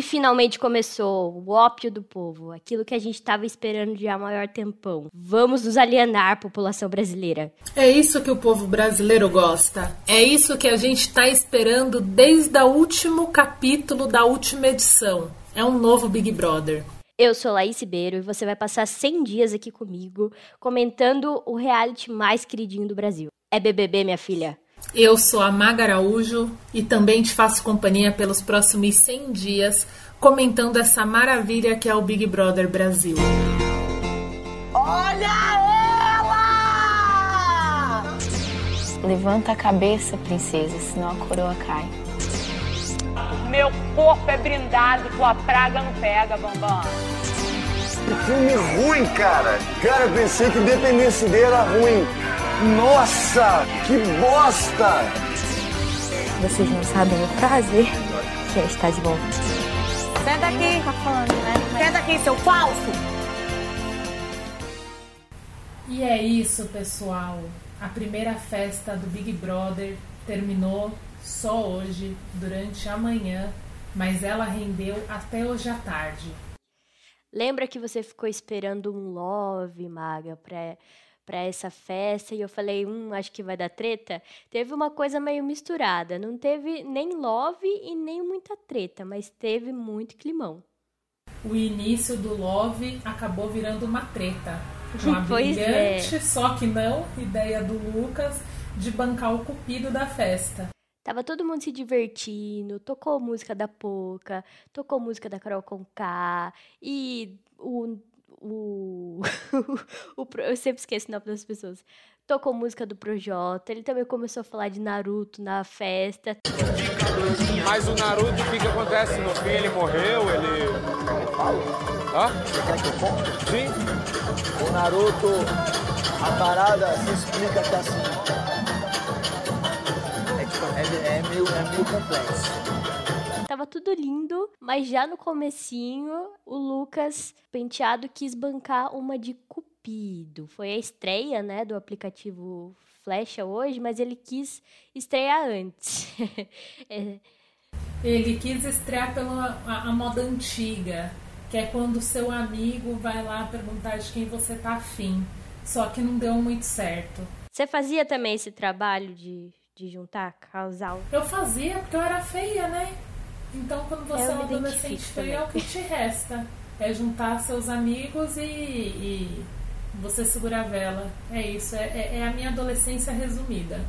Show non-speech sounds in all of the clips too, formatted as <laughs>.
E finalmente começou o ópio do povo, aquilo que a gente estava esperando de há maior tempão. Vamos nos alienar, população brasileira. É isso que o povo brasileiro gosta. É isso que a gente está esperando desde o último capítulo da última edição. É um novo Big Brother. Eu sou Laís Ribeiro e você vai passar 100 dias aqui comigo comentando o reality mais queridinho do Brasil. É BBB, minha filha. Eu sou a Maga Araújo e também te faço companhia pelos próximos 100 dias comentando essa maravilha que é o Big Brother Brasil. Olha ela! Levanta a cabeça, princesa, senão a coroa cai. Meu corpo é brindado, tua praga não pega, Bambam. Que filme ruim, cara. Cara, eu pensei que Independência Day era ruim. Nossa, que bosta! Vocês não sabem o prazer que é estar de volta. Senta aqui. Tá falando, né? Senta aqui, seu falso. E é isso, pessoal. A primeira festa do Big Brother terminou só hoje, durante a manhã, mas ela rendeu até hoje à tarde. Lembra que você ficou esperando um love, Maga, pra, pra essa festa e eu falei, hum, acho que vai dar treta? Teve uma coisa meio misturada. Não teve nem love e nem muita treta, mas teve muito climão. O início do love acabou virando uma treta. <laughs> Uma Pois é. brilhante, só que não, ideia do Lucas de bancar o cupido da festa. Tava todo mundo se divertindo, tocou música da Poca, tocou música da Carol Conká e o, o, <laughs> o eu sempre esqueço o nome das pessoas. Tocou música do Projota, ele também começou a falar de Naruto na festa. Mas o Naruto, o que, que acontece? No fim ele morreu, ele. Hã? Você quer que eu conte? Sim? O Naruto, a parada se explica que assim. É, tipo, é, é meio, é meio complexo. Tava tudo lindo, mas já no comecinho, o Lucas Penteado quis bancar uma de Cupido. Foi a estreia, né, do aplicativo Flecha hoje, mas ele quis estrear antes. <laughs> É, Ele quis estrear pela a, a moda antiga, que é quando o seu amigo vai lá perguntar de quem você tá afim. Só que não deu muito certo. Você fazia também esse trabalho de, de juntar casal? Eu fazia porque eu era feia, né? Então quando você Eu é um adolescente feio, é o que te resta. É juntar seus amigos e, e você segurar a vela. É isso, é, é- é a minha adolescência resumida.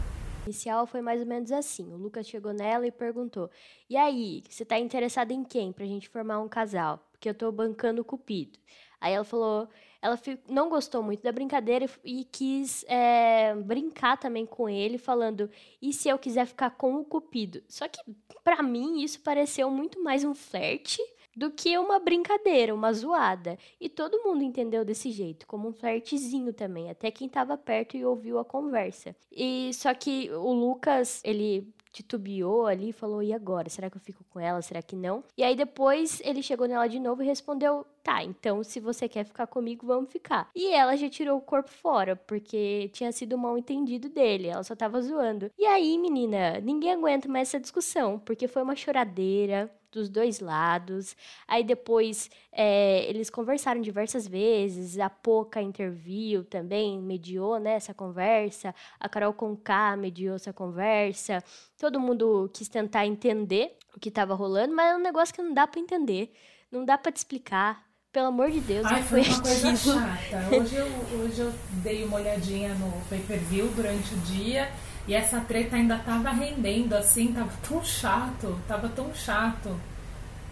inicial foi mais ou menos assim. O Lucas chegou nela e perguntou: E aí, você tá interessada em quem pra gente formar um casal? Porque eu tô bancando o Cupido. Aí ela falou, ela não gostou muito da brincadeira e, e quis é, brincar também com ele, falando: E se eu quiser ficar com o Cupido? Só que pra mim isso pareceu muito mais um flerte do que uma brincadeira, uma zoada. E todo mundo entendeu desse jeito, como um flertezinho também, até quem tava perto e ouviu a conversa. E só que o Lucas, ele titubeou ali e falou: "E agora? Será que eu fico com ela? Será que não?". E aí depois ele chegou nela de novo e respondeu: "Tá, então se você quer ficar comigo, vamos ficar". E ela já tirou o corpo fora, porque tinha sido mal entendido dele, ela só tava zoando. E aí, menina, ninguém aguenta mais essa discussão, porque foi uma choradeira dos dois lados. Aí depois é, eles conversaram diversas vezes. A Poca interviu também, mediou né, essa conversa. A Carol Conká mediou essa conversa. Todo mundo quis tentar entender o que estava rolando, mas é um negócio que não dá para entender. Não dá para te explicar. Pelo amor de Deus, Ai, não foi foi uma coisa chata. Hoje eu, hoje eu dei uma olhadinha no pay-per-view durante o dia e essa treta ainda tava rendendo, assim, tava tão chato, tava tão chato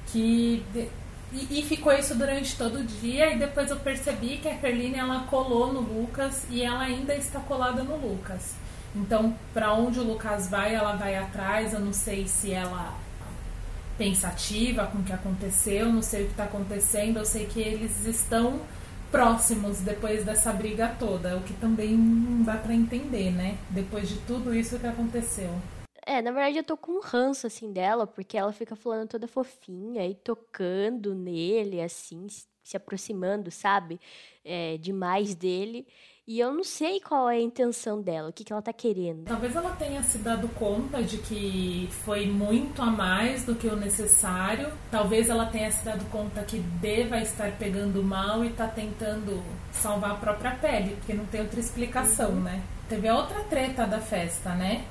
que... E, e ficou isso durante todo o dia e depois eu percebi que a Kerline, ela colou no Lucas e ela ainda está colada no Lucas. Então, para onde o Lucas vai, ela vai atrás. Eu não sei se ela pensativa com o que aconteceu, não sei o que está acontecendo, eu sei que eles estão próximos depois dessa briga toda, o que também não dá para entender, né? Depois de tudo isso que aconteceu. É, na verdade eu tô com um ranço, assim, dela, porque ela fica falando toda fofinha e tocando nele, assim, se aproximando, sabe? É, demais dele. E eu não sei qual é a intenção dela, o que, que ela tá querendo. Talvez ela tenha se dado conta de que foi muito a mais do que o necessário. Talvez ela tenha se dado conta que deva estar pegando mal e tá tentando salvar a própria pele, porque não tem outra explicação, uhum. né? Teve a outra treta da festa, né?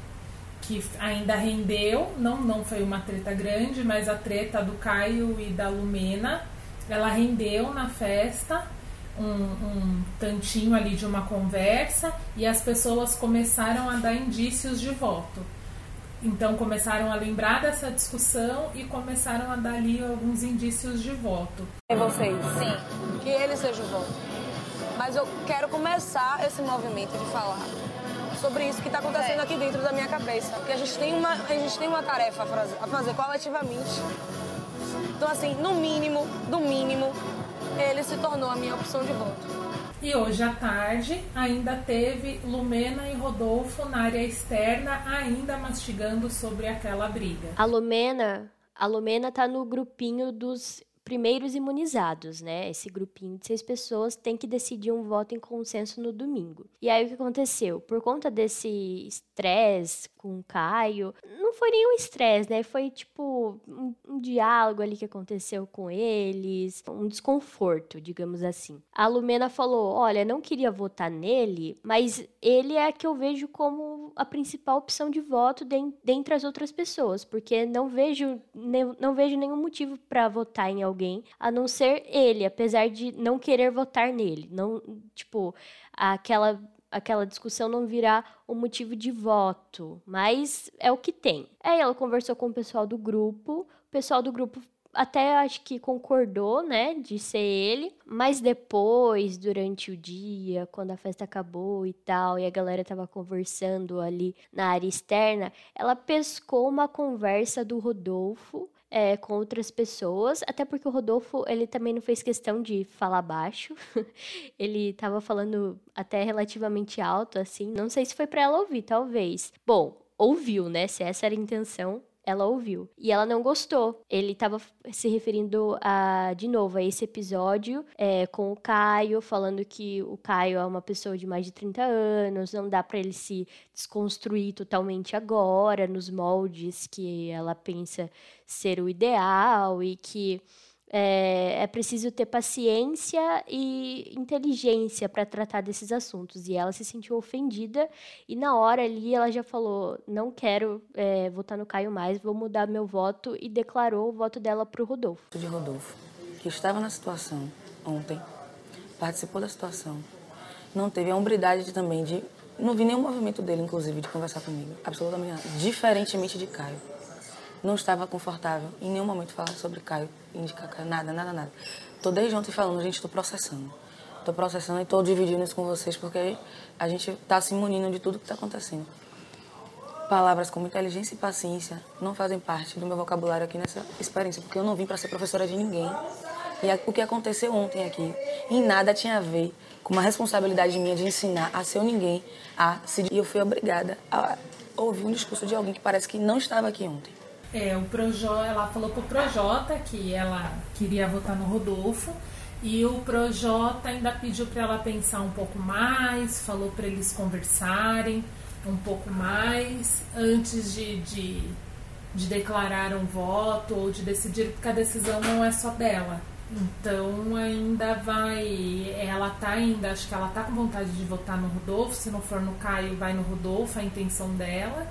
Que ainda rendeu, não, não foi uma treta grande, mas a treta do Caio e da Lumena, ela rendeu na festa um, um tantinho ali de uma conversa e as pessoas começaram a dar indícios de voto. Então começaram a lembrar dessa discussão e começaram a dar ali alguns indícios de voto. E vocês? Sim. Que ele seja o voto. Mas eu quero começar esse movimento de falar sobre isso que está acontecendo é. aqui dentro da minha cabeça. Porque a gente tem uma, a gente tem uma tarefa a fazer, a fazer coletivamente. Então, assim, no mínimo, do mínimo, ele se tornou a minha opção de voto. E hoje à tarde ainda teve Lumena e Rodolfo na área externa, ainda mastigando sobre aquela briga. A Lumena, a Lumena tá no grupinho dos primeiros imunizados, né? Esse grupinho de seis pessoas tem que decidir um voto em consenso no domingo. E aí o que aconteceu? Por conta desse estresse com o Caio, não foi nenhum estresse, né? Foi tipo um, um, diálogo ali que aconteceu com eles, um desconforto, digamos assim. A Lumena falou: Olha, não queria votar nele, mas ele é que eu vejo como a principal opção de voto dentre as outras pessoas, porque não vejo, não vejo nenhum motivo para votar em alguém a não ser ele, apesar de não querer votar nele. Não, tipo, aquela aquela discussão não virar um motivo de voto, mas é o que tem. Aí ela conversou com o pessoal do grupo, o pessoal do grupo até acho que concordou, né, de ser ele, mas depois, durante o dia, quando a festa acabou e tal, e a galera tava conversando ali na área externa, ela pescou uma conversa do Rodolfo é, com outras pessoas, até porque o Rodolfo, ele também não fez questão de falar baixo, <laughs> ele tava falando até relativamente alto, assim, não sei se foi para ela ouvir, talvez. Bom, ouviu, né, se essa era a intenção, ela ouviu. E ela não gostou. Ele estava se referindo a, de novo, a esse episódio é, com o Caio, falando que o Caio é uma pessoa de mais de 30 anos, não dá para ele se desconstruir totalmente agora, nos moldes que ela pensa ser o ideal e que é, é preciso ter paciência e inteligência para tratar desses assuntos. E ela se sentiu ofendida e na hora ali ela já falou: não quero é, votar no Caio mais, vou mudar meu voto e declarou o voto dela para o Rodolfo. De Rodolfo, que estava na situação ontem, participou da situação, não teve a hombridade também de. Não vi nenhum movimento dele, inclusive, de conversar comigo. Absolutamente. Diferentemente de Caio não estava confortável em nenhum momento falar sobre Caio, indicar Caio, nada, nada, nada. Tô desde ontem falando, gente, estou processando. Estou processando e estou dividindo isso com vocês porque a gente está se munindo de tudo que está acontecendo. Palavras como inteligência e paciência não fazem parte do meu vocabulário aqui nessa experiência, porque eu não vim para ser professora de ninguém. E o que aconteceu ontem aqui, em nada tinha a ver com uma responsabilidade minha de ensinar a ser ninguém, a se... E eu fui obrigada a ouvir um discurso de alguém que parece que não estava aqui ontem. É, o Projota, ela falou pro Projota que ela queria votar no Rodolfo e o Projota ainda pediu para ela pensar um pouco mais, falou para eles conversarem um pouco mais antes de, de, de declarar um voto ou de decidir, porque a decisão não é só dela. Então ainda vai. Ela tá ainda, acho que ela tá com vontade de votar no Rodolfo. Se não for no Caio, vai no Rodolfo, a intenção dela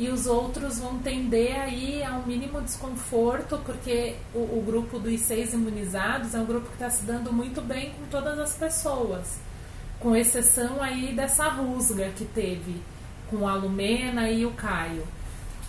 e os outros vão tender aí a um mínimo desconforto, porque o, o grupo dos seis imunizados é um grupo que está se dando muito bem com todas as pessoas, com exceção aí dessa rusga que teve com a Lumena e o Caio.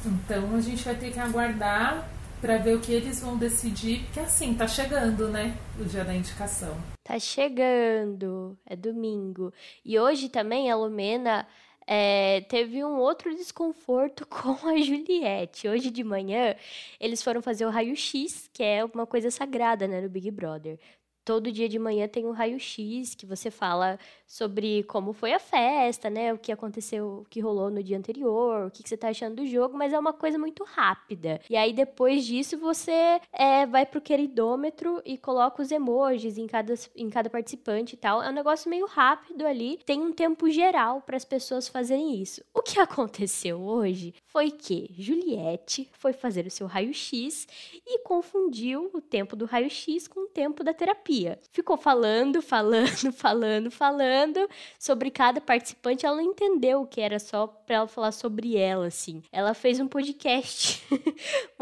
Então a gente vai ter que aguardar para ver o que eles vão decidir, porque assim, tá chegando, né? O dia da indicação. Tá chegando, é domingo. E hoje também a Lumena é, teve um outro desconforto <laughs> com a Juliette. Hoje de manhã, eles foram fazer o raio-x, que é uma coisa sagrada, né, no Big Brother. Todo dia de manhã tem um raio-x que você fala sobre como foi a festa, né? O que aconteceu, o que rolou no dia anterior, o que, que você tá achando do jogo, mas é uma coisa muito rápida. E aí depois disso você é, vai pro queridômetro e coloca os emojis em cada, em cada participante e tal. É um negócio meio rápido ali, tem um tempo geral para as pessoas fazerem isso. O que aconteceu hoje foi que Juliette foi fazer o seu raio-x e confundiu o tempo do raio-x com o tempo da terapia. Ficou falando, falando, <laughs> falando, falando sobre cada participante. Ela não entendeu o que era só para ela falar sobre ela, assim. Ela fez um podcast. <laughs>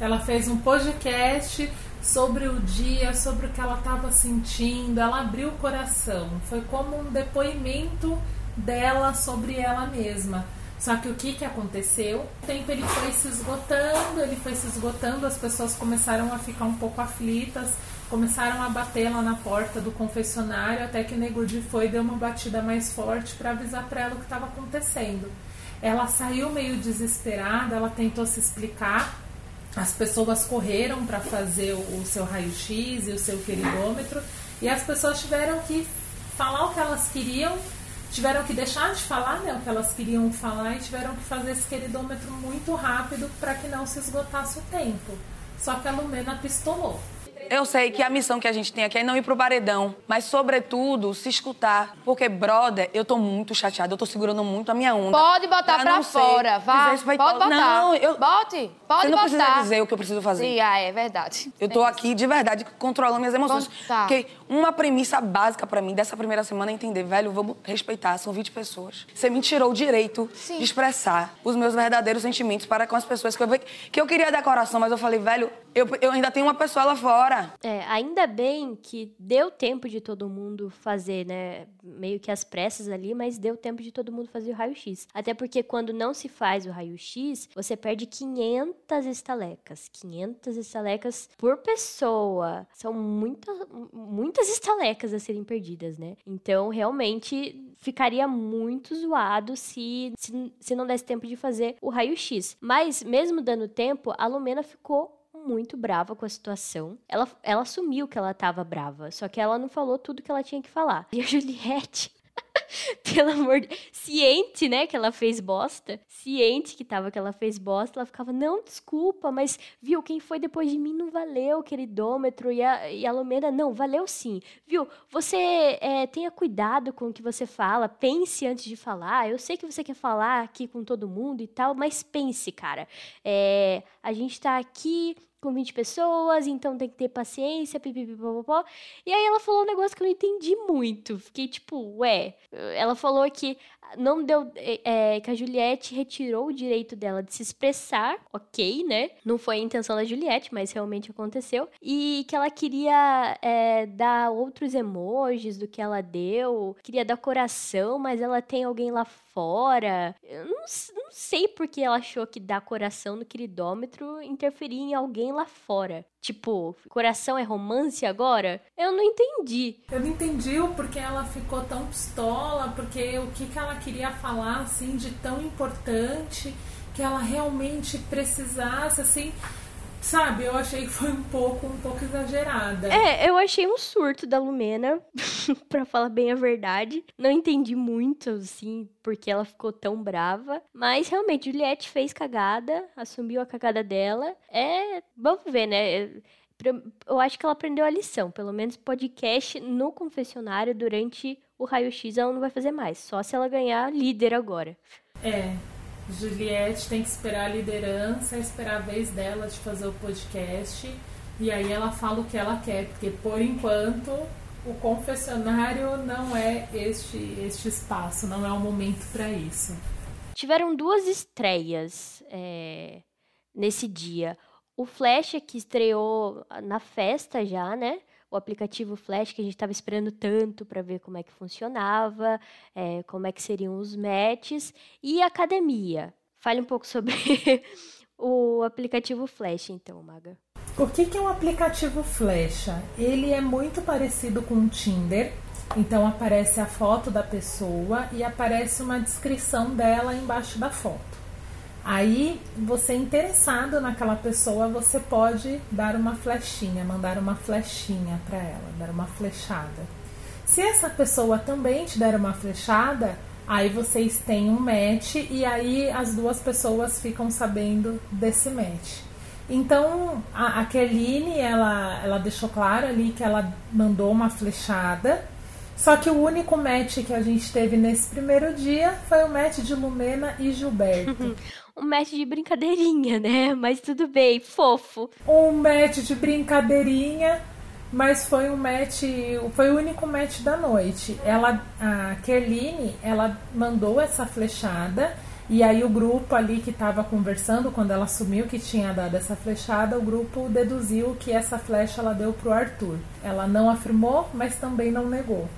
ela fez um podcast sobre o dia, sobre o que ela estava sentindo. Ela abriu o coração. Foi como um depoimento dela sobre ela mesma. Só que o que, que aconteceu? O tempo ele foi se esgotando, ele foi se esgotando, as pessoas começaram a ficar um pouco aflitas, começaram a bater lá na porta do confessionário, até que Negudi foi e deu uma batida mais forte para avisar para ela o que estava acontecendo. Ela saiu meio desesperada, ela tentou se explicar, as pessoas correram para fazer o, seu raio-x e o seu queridômetro, e as pessoas tiveram que falar o que elas queriam tiveram que deixar de falar né, o que elas queriam falar e tiveram que fazer esse queridômetro muito rápido para que não se esgotasse o tempo. Só que a Lumena pistolou. Eu sei que a missão que a gente tem aqui é não ir pro paredão, mas, sobretudo, se escutar. Porque, brother, eu tô muito chateada, eu tô segurando muito a minha onda. Pode botar pra, pra fora, vá. Pode botar. Não, eu... Bote, pode Você não botar. precisa dizer o que eu preciso fazer. Sim, ah, é verdade. Eu tô aqui, de verdade, controlando minhas emoções. Tá. Porque uma premissa básica pra mim dessa primeira semana é entender, velho, vamos respeitar, são 20 pessoas. Você me tirou o direito Sim. de expressar os meus verdadeiros sentimentos para com as pessoas que eu, que eu queria dar coração, mas eu falei, velho, eu, eu ainda tenho uma pessoa lá fora. É, ainda bem que deu tempo de todo mundo fazer, né? Meio que as pressas ali, mas deu tempo de todo mundo fazer o raio-x. Até porque quando não se faz o raio-x, você perde 500 estalecas. 500 estalecas por pessoa. São muita, muitas estalecas a serem perdidas, né? Então, realmente, ficaria muito zoado se, se, se não desse tempo de fazer o raio-x. Mas, mesmo dando tempo, a Lumena ficou muito brava com a situação. Ela, ela assumiu que ela tava brava, só que ela não falou tudo que ela tinha que falar. E a <laughs> Juliette. <laughs> Pelo amor de... Ciente, né, que ela fez bosta. Ciente que tava que ela fez bosta. Ela ficava, não, desculpa, mas viu, quem foi depois de mim não valeu, queridômetro. E a, e a Lumena, não, valeu sim. Viu, você é, tenha cuidado com o que você fala. Pense antes de falar. Eu sei que você quer falar aqui com todo mundo e tal, mas pense, cara. É, a gente tá aqui com 20 pessoas, então tem que ter paciência, pipipipopopó. E aí ela falou um negócio que eu não entendi muito. Fiquei tipo, ué. Ela falou que não deu. É, que a Juliette retirou o direito dela de se expressar, ok, né? Não foi a intenção da Juliette, mas realmente aconteceu. E que ela queria é, dar outros emojis do que ela deu, queria dar coração, mas ela tem alguém lá fora. Eu não, não sei porque ela achou que dar coração no queridômetro interferia em alguém lá fora. Tipo, coração é romance agora? Eu não entendi. Eu não entendi o porquê ela ficou tão pistola, porque o que, que ela queria falar, assim, de tão importante, que ela realmente precisasse, assim... Sabe, eu achei que foi um pouco, um pouco exagerada. É, eu achei um surto da Lumena, <laughs> para falar bem a verdade. Não entendi muito, assim, porque ela ficou tão brava. Mas realmente, Juliette fez cagada, assumiu a cagada dela. É, vamos ver, né? Eu acho que ela aprendeu a lição. Pelo menos podcast no confessionário durante o raio-x ela não vai fazer mais. Só se ela ganhar líder agora. É, Juliette tem que esperar a liderança, esperar a vez dela de fazer o podcast. E aí ela fala o que ela quer, porque por enquanto o confessionário não é este, este espaço, não é o momento para isso. Tiveram duas estreias é, nesse dia. O Flash que estreou na festa já, né? O aplicativo Flash que a gente estava esperando tanto para ver como é que funcionava, é, como é que seriam os matches e academia. Fale um pouco sobre <laughs> o aplicativo Flash, então, Maga. O que, que é um aplicativo Flash? Ele é muito parecido com o Tinder. Então aparece a foto da pessoa e aparece uma descrição dela embaixo da foto. Aí, você interessado naquela pessoa, você pode dar uma flechinha, mandar uma flechinha para ela, dar uma flechada. Se essa pessoa também te der uma flechada, aí vocês têm um match e aí as duas pessoas ficam sabendo desse match. Então, a, a ela, ela deixou claro ali que ela mandou uma flechada. Só que o único match que a gente teve nesse primeiro dia foi o match de Lumena e Gilberto. <laughs> um match de brincadeirinha, né? Mas tudo bem, fofo. Um match de brincadeirinha, mas foi um match, foi o único match da noite. Ela, a Kerline, ela mandou essa flechada e aí o grupo ali que estava conversando, quando ela assumiu que tinha dado essa flechada, o grupo deduziu que essa flecha ela deu pro Arthur. Ela não afirmou, mas também não negou.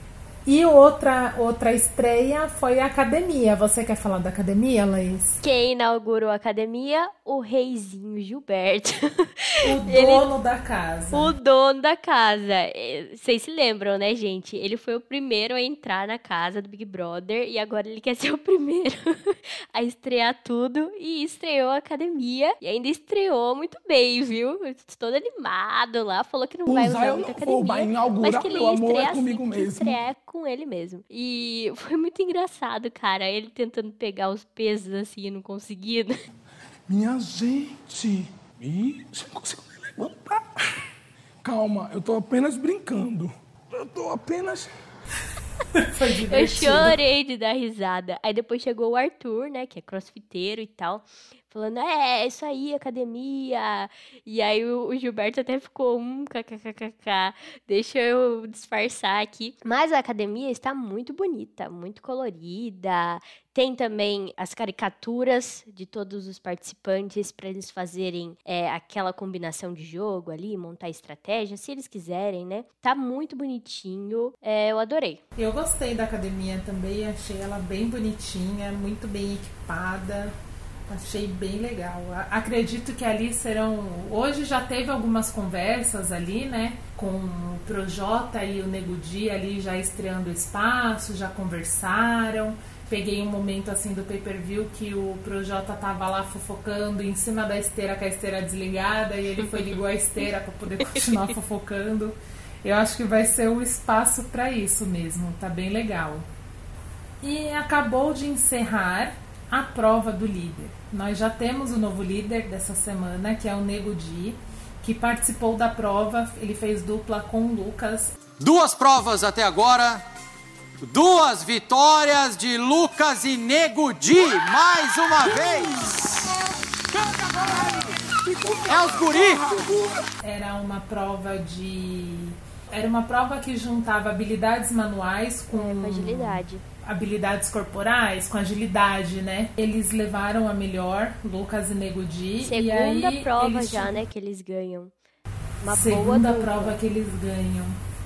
E outra, outra estreia foi a academia. Você quer falar da academia, Laís? Quem inaugurou a academia? O reizinho Gilberto. <laughs> O dono Ele, da casa. O dono da casa. É, vocês se lembram, né, gente? Ele foi o primeiro a entrar na casa do Big Brother e agora ele quer ser o primeiro <laughs> a estrear tudo e estreou a academia e ainda estreou muito bem, viu? Todo animado lá, falou que não vai usar muita academia. Vou inaugurar, mas que ele meu amor, é comigo assim, mesmo. Estrear com ele mesmo. E <laughs> foi muito engraçado, cara, ele tentando pegar os pesos assim e não conseguindo. Minha gente, Ih, você não consigo nem levantar. Calma, eu tô apenas brincando. Eu tô apenas. <laughs> eu chorei de dar risada. Aí depois chegou o Arthur, né, que é crossfiteiro e tal falando, é, é, isso aí, academia. E aí o, o Gilberto até ficou, um kkkk, deixa eu disfarçar aqui. Mas a academia está muito bonita, muito colorida. Tem também as caricaturas de todos os participantes para eles fazerem é, aquela combinação de jogo ali, montar estratégia, se eles quiserem, né? Tá muito bonitinho, é, eu adorei. Eu gostei da academia também, achei ela bem bonitinha, muito bem equipada. Achei bem legal. Acredito que ali serão. Hoje já teve algumas conversas ali, né? Com o Projota e o Nego Di ali já estreando o espaço, já conversaram. Peguei um momento assim do pay per view que o Projota tava lá fofocando em cima da esteira com a esteira desligada e ele foi ligou a esteira para poder <laughs> continuar fofocando. Eu acho que vai ser o espaço para isso mesmo, tá bem legal. E acabou de encerrar a prova do líder. Nós já temos o novo líder dessa semana, que é o Nego Di, que participou da prova, ele fez dupla com o Lucas. Duas provas até agora, duas vitórias de Lucas e Nego Di, mais uma vez. É os guri! Era uma prova de era uma prova que juntava habilidades manuais com, é, com agilidade habilidades corporais, com agilidade, né? Eles levaram a melhor, Lucas e Nego Di. Segunda e aí, prova já, né, que eles ganham. Uma Segunda prova que eles ganham.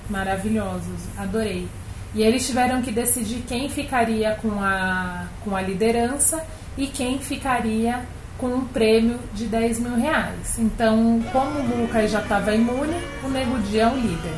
Maravilhosos, adorei. E eles tiveram que decidir quem ficaria com a, com a liderança e quem ficaria com um prêmio de 10 mil reais. Então, como o Lucas já estava imune, o Nego Di é o líder.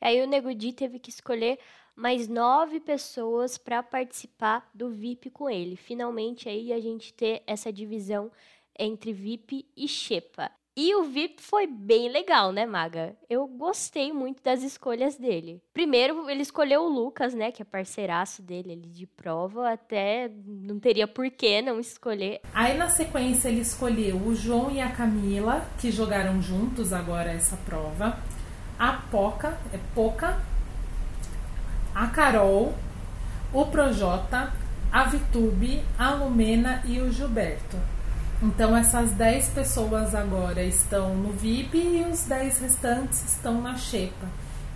Aí o Nego Di teve que escolher mais nove pessoas para participar do VIP com ele. Finalmente aí a gente ter essa divisão entre VIP e Xepa. E o VIP foi bem legal, né, Maga? Eu gostei muito das escolhas dele. Primeiro, ele escolheu o Lucas, né, que é parceiraço dele ali de prova, até não teria por que não escolher. Aí na sequência ele escolheu o João e a Camila, que jogaram juntos agora essa prova. A Poca, é Poca, a Carol, o Projota, a Vitube, a Lumena e o Gilberto. Então essas 10 pessoas agora estão no VIP e os 10 restantes estão na Xepa.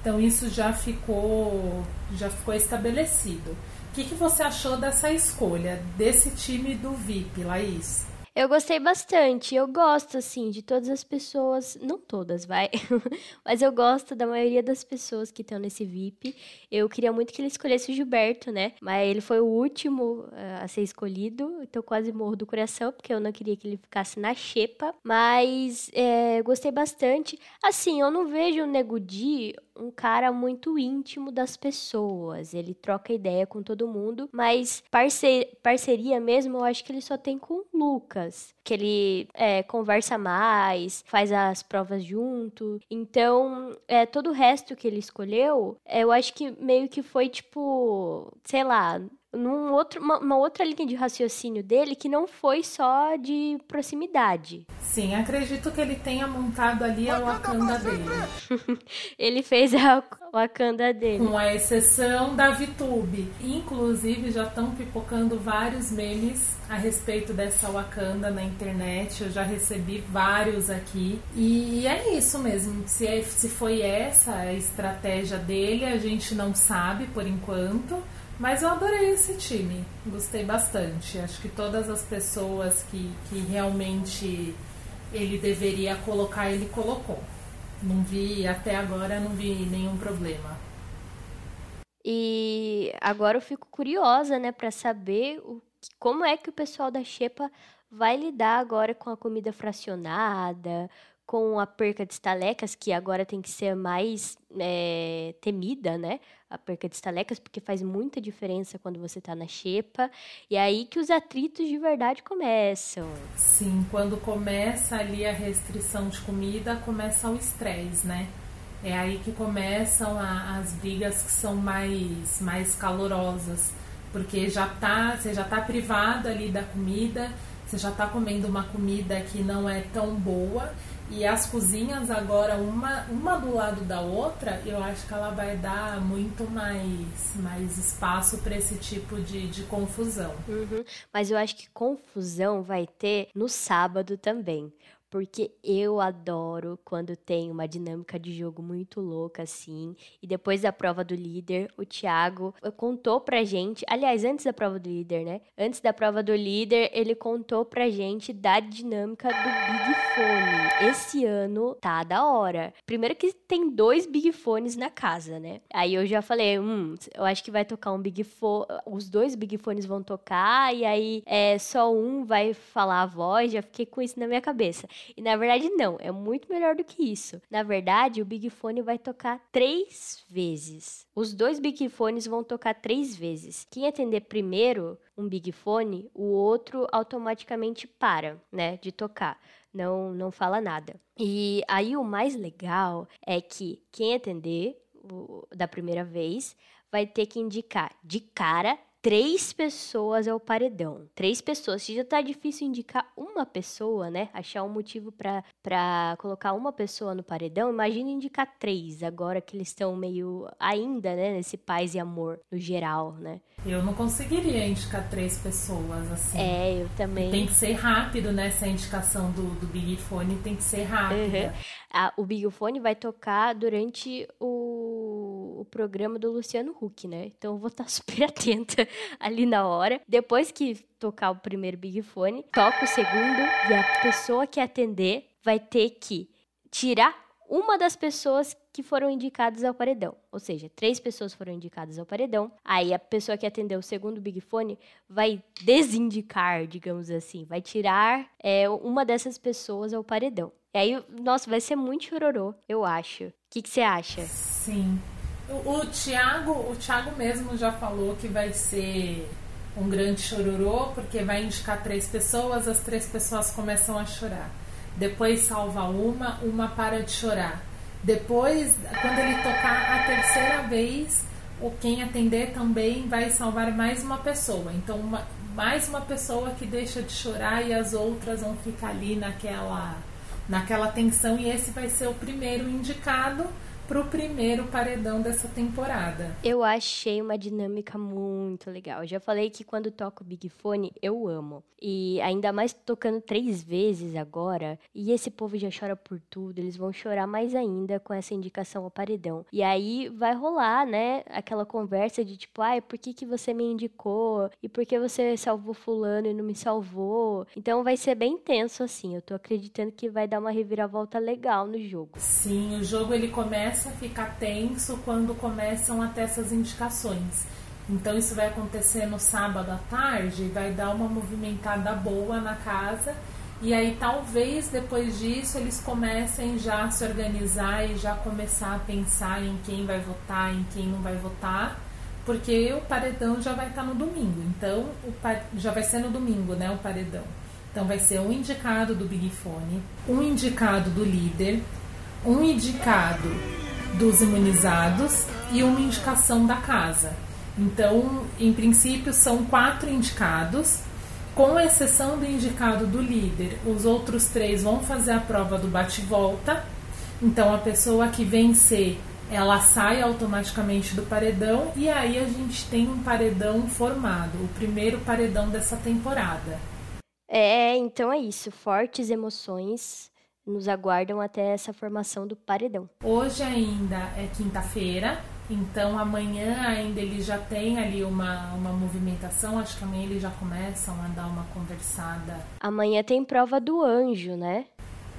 Então isso já ficou já ficou estabelecido. O que, que você achou dessa escolha, desse time do VIP, Laís? Eu gostei bastante. Eu gosto, assim, de todas as pessoas. Não todas, vai. <laughs> Mas eu gosto da maioria das pessoas que estão nesse VIP. Eu queria muito que ele escolhesse o Gilberto, né? Mas ele foi o último uh, a ser escolhido. Então quase morro do coração, porque eu não queria que ele ficasse na xepa. Mas é, gostei bastante. Assim, eu não vejo o Nego Di um cara muito íntimo das pessoas. Ele troca ideia com todo mundo, mas parce parceria mesmo, eu acho que ele só tem com o Lucas. Que ele é, conversa mais, faz as provas junto. Então, é, todo o resto que ele escolheu, eu acho que meio que foi tipo, sei lá, num outro, uma, uma, outra linha de raciocínio dele que não foi só de proximidade. Sim, acredito que ele tenha montado ali a Wakanda dele. <laughs> ele fez a Wakanda dele. Com a exceção da VTube. Inclusive, já estão pipocando vários memes a respeito dessa Wakanda na internet. Eu já recebi vários aqui. E é isso mesmo. Se, é, se foi essa a estratégia dele, a gente não sabe por enquanto. Mas eu adorei esse time, gostei bastante. Acho que todas as pessoas que, que realmente ele deveria colocar, ele colocou. Não vi, até agora, não vi nenhum problema. E agora eu fico curiosa, né, para saber o, como é que o pessoal da Xepa vai lidar agora com a comida fracionada, com a perca de estalecas, que agora tem que ser mais é, temida, né? A perca de estalecas, porque faz muita diferença quando você tá na xepa. E é aí que os atritos de verdade começam. Sim, quando começa ali a restrição de comida, começa o estresse, né? É aí que começam a, as brigas que são mais, mais calorosas. Porque já tá, você já tá privado ali da comida, você já tá comendo uma comida que não é tão boa e as cozinhas agora, uma, uma do lado da outra, eu acho que ela vai dar muito mais, mais espaço para esse tipo de, de confusão. Uhum. Mas eu acho que confusão vai ter no sábado também porque eu adoro quando tem uma dinâmica de jogo muito louca assim. E depois da prova do líder, o Thiago contou pra gente, aliás, antes da prova do líder, né? Antes da prova do líder, ele contou pra gente da dinâmica do Big Fone. Esse ano tá da hora. Primeiro que tem dois Big Fones na casa, né? Aí eu já falei, hum, eu acho que vai tocar um Big Fone, os dois Big Fones vão tocar e aí é só um vai falar a voz, já fiquei com isso na minha cabeça. E na verdade, não, é muito melhor do que isso. Na verdade, o Big Fone vai tocar três vezes. Os dois Big Fones vão tocar três vezes. Quem atender primeiro um Big Fone, o outro automaticamente para, né, de tocar. Não, não fala nada. E aí o mais legal é que quem atender o, da primeira vez vai ter que indicar de cara três pessoas ao paredão. Três pessoas. Se já tá difícil indicar uma pessoa, né? Achar um motivo para colocar uma pessoa no paredão, imagina indicar três, agora que eles estão meio ainda, né? Nesse paz e amor no geral, né? Eu não conseguiria indicar três pessoas assim. É, eu também. Tem que ser rápido nessa indicação do, do Big Fone, tem que ser rápido. Uhum. Ah, o Big Fone vai tocar durante o, o programa do Luciano Huck, né? Então eu vou estar <laughs> super atenta ali na hora. Depois que tocar o primeiro Big Fone, toca o segundo e a pessoa que atender vai ter que tirar uma das pessoas que foram indicadas ao paredão. Ou seja, três pessoas foram indicadas ao paredão. Aí a pessoa que atendeu o segundo Big Fone vai desindicar, digamos assim, vai tirar é, uma dessas pessoas ao paredão. E aí, nossa, vai ser muito chororô, eu acho. O que, você acha? Sim. O, o Thiago, o Thiago mesmo já falou que vai ser um grande chororô, porque vai indicar três pessoas, as três pessoas começam a chorar. Depois salva uma, uma para de chorar. Depois, quando ele tocar a terceira vez, o quem atender também vai salvar mais uma pessoa. Então, uma, mais uma pessoa que deixa de chorar e as outras vão ficar ali naquela, naquela tensão. E esse vai ser o primeiro indicado pro primeiro paredão dessa temporada. Eu achei uma dinâmica muito legal. Eu já falei que quando toco Big Fone, eu amo. E ainda mais tocando três vezes agora, e esse povo já chora por tudo, eles vão chorar mais ainda com essa indicação ao paredão. E aí vai rolar, né, aquela conversa de tipo, ai, por que, que você me indicou? E por que você salvou fulano e não me salvou? Então vai ser bem tenso assim. Eu tô acreditando que vai dar uma reviravolta legal no jogo. Sim, o jogo ele começa a ficar tenso quando começam a ter essas indicações. Então isso vai acontecer no sábado à tarde, vai dar uma movimentada boa na casa e aí talvez depois disso eles comecem já a se organizar e já começar a pensar em quem vai votar, em quem não vai votar, porque o paredão já vai estar no domingo. Então já vai ser no domingo, né, o paredão. Então vai ser um indicado do Big Fone, um indicado do líder, um indicado dos imunizados e uma indicação da casa. Então, em princípio, são quatro indicados, com exceção do indicado do líder. Os outros três vão fazer a prova do bate-volta. Então, a pessoa que vencer, ela sai automaticamente do paredão e aí a gente tem um paredão formado, o primeiro paredão dessa temporada. É, então é isso. Fortes emoções nos aguardam até essa formação do paredão. Hoje ainda é quinta-feira, então amanhã ainda eles já têm ali uma, uma movimentação, acho que amanhã eles já começam a dar uma conversada. Amanhã tem prova do anjo, né?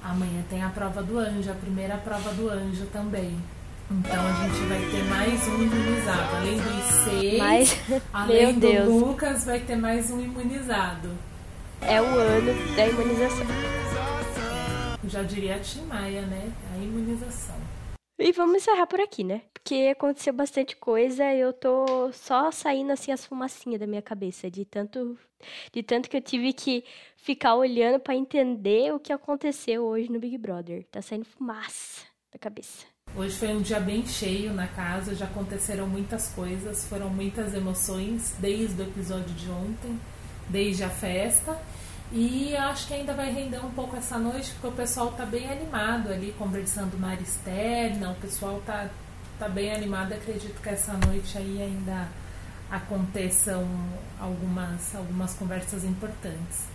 Amanhã tem a prova do anjo, a primeira prova do anjo também. Então a gente vai ter mais um imunizado. Além dos seis, Mas, além do Deus. Lucas, vai ter mais um imunizado. É o ano da imunização. Já diria a Tim Maia, né? A imunização. E vamos encerrar por aqui, né? Porque aconteceu bastante coisa e eu tô só saindo assim as fumacinhas da minha cabeça, de tanto de tanto que eu tive que ficar olhando para entender o que aconteceu hoje no Big Brother. Tá saindo fumaça da cabeça. Hoje foi um dia bem cheio na casa, já aconteceram muitas coisas, foram muitas emoções desde o episódio de ontem, desde a festa. E acho que ainda vai render um pouco essa noite, porque o pessoal tá bem animado ali, conversando na área externa, o pessoal tá, tá bem animado. Acredito que essa noite aí ainda aconteçam algumas, algumas conversas importantes.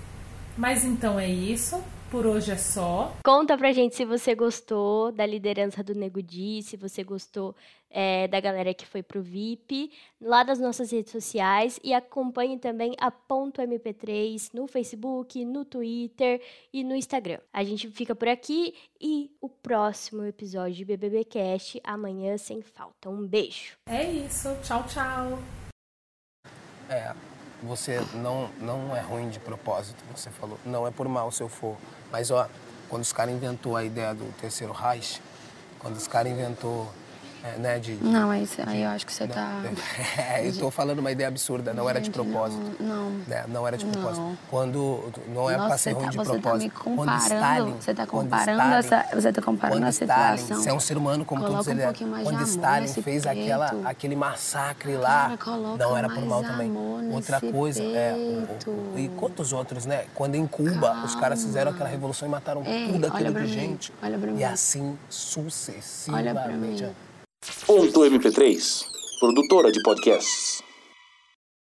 Mas então é isso. Por hoje é só. Conta pra gente se você gostou da liderança do Nego Di, se você gostou é, da galera que foi pro VIP, lá das nossas redes sociais. E acompanhe também a Ponto MP3 no Facebook, no Twitter e no Instagram. A gente fica por aqui e o próximo episódio de BBB Cast amanhã sem falta. Um beijo. É isso. Tchau, tchau. É você não, não é ruim de propósito, você falou. Não é por mal se eu for. Mas, ó, quando os caras inventou a ideia do terceiro Reich, quando os caras inventou é, né, de, não, aí, aí eu acho que você está... <laughs> É, eu estou falando uma ideia absurda, não Gente, era de propósito. Não, não. Né, não era de propósito. Não. Quando, não é para ser ruim tá, de você propósito. Tá comparando, Stalin, você está comparando Stalin, essa... Você está comparando a situação. Stalin, você é um ser humano como todos eles. Um quando Stalin fez aquela, aquele massacre lá, Cara, não era por mal também. Outra coisa, é, o, o, e quantos outros, né? Quando em Cuba, Calma. os caras fizeram aquela revolução e mataram Ei, tudo aquilo de gente. Olha pra mim. E assim sucessivamente. Olha pra mim. Ponto MP3, produtora de podcasts.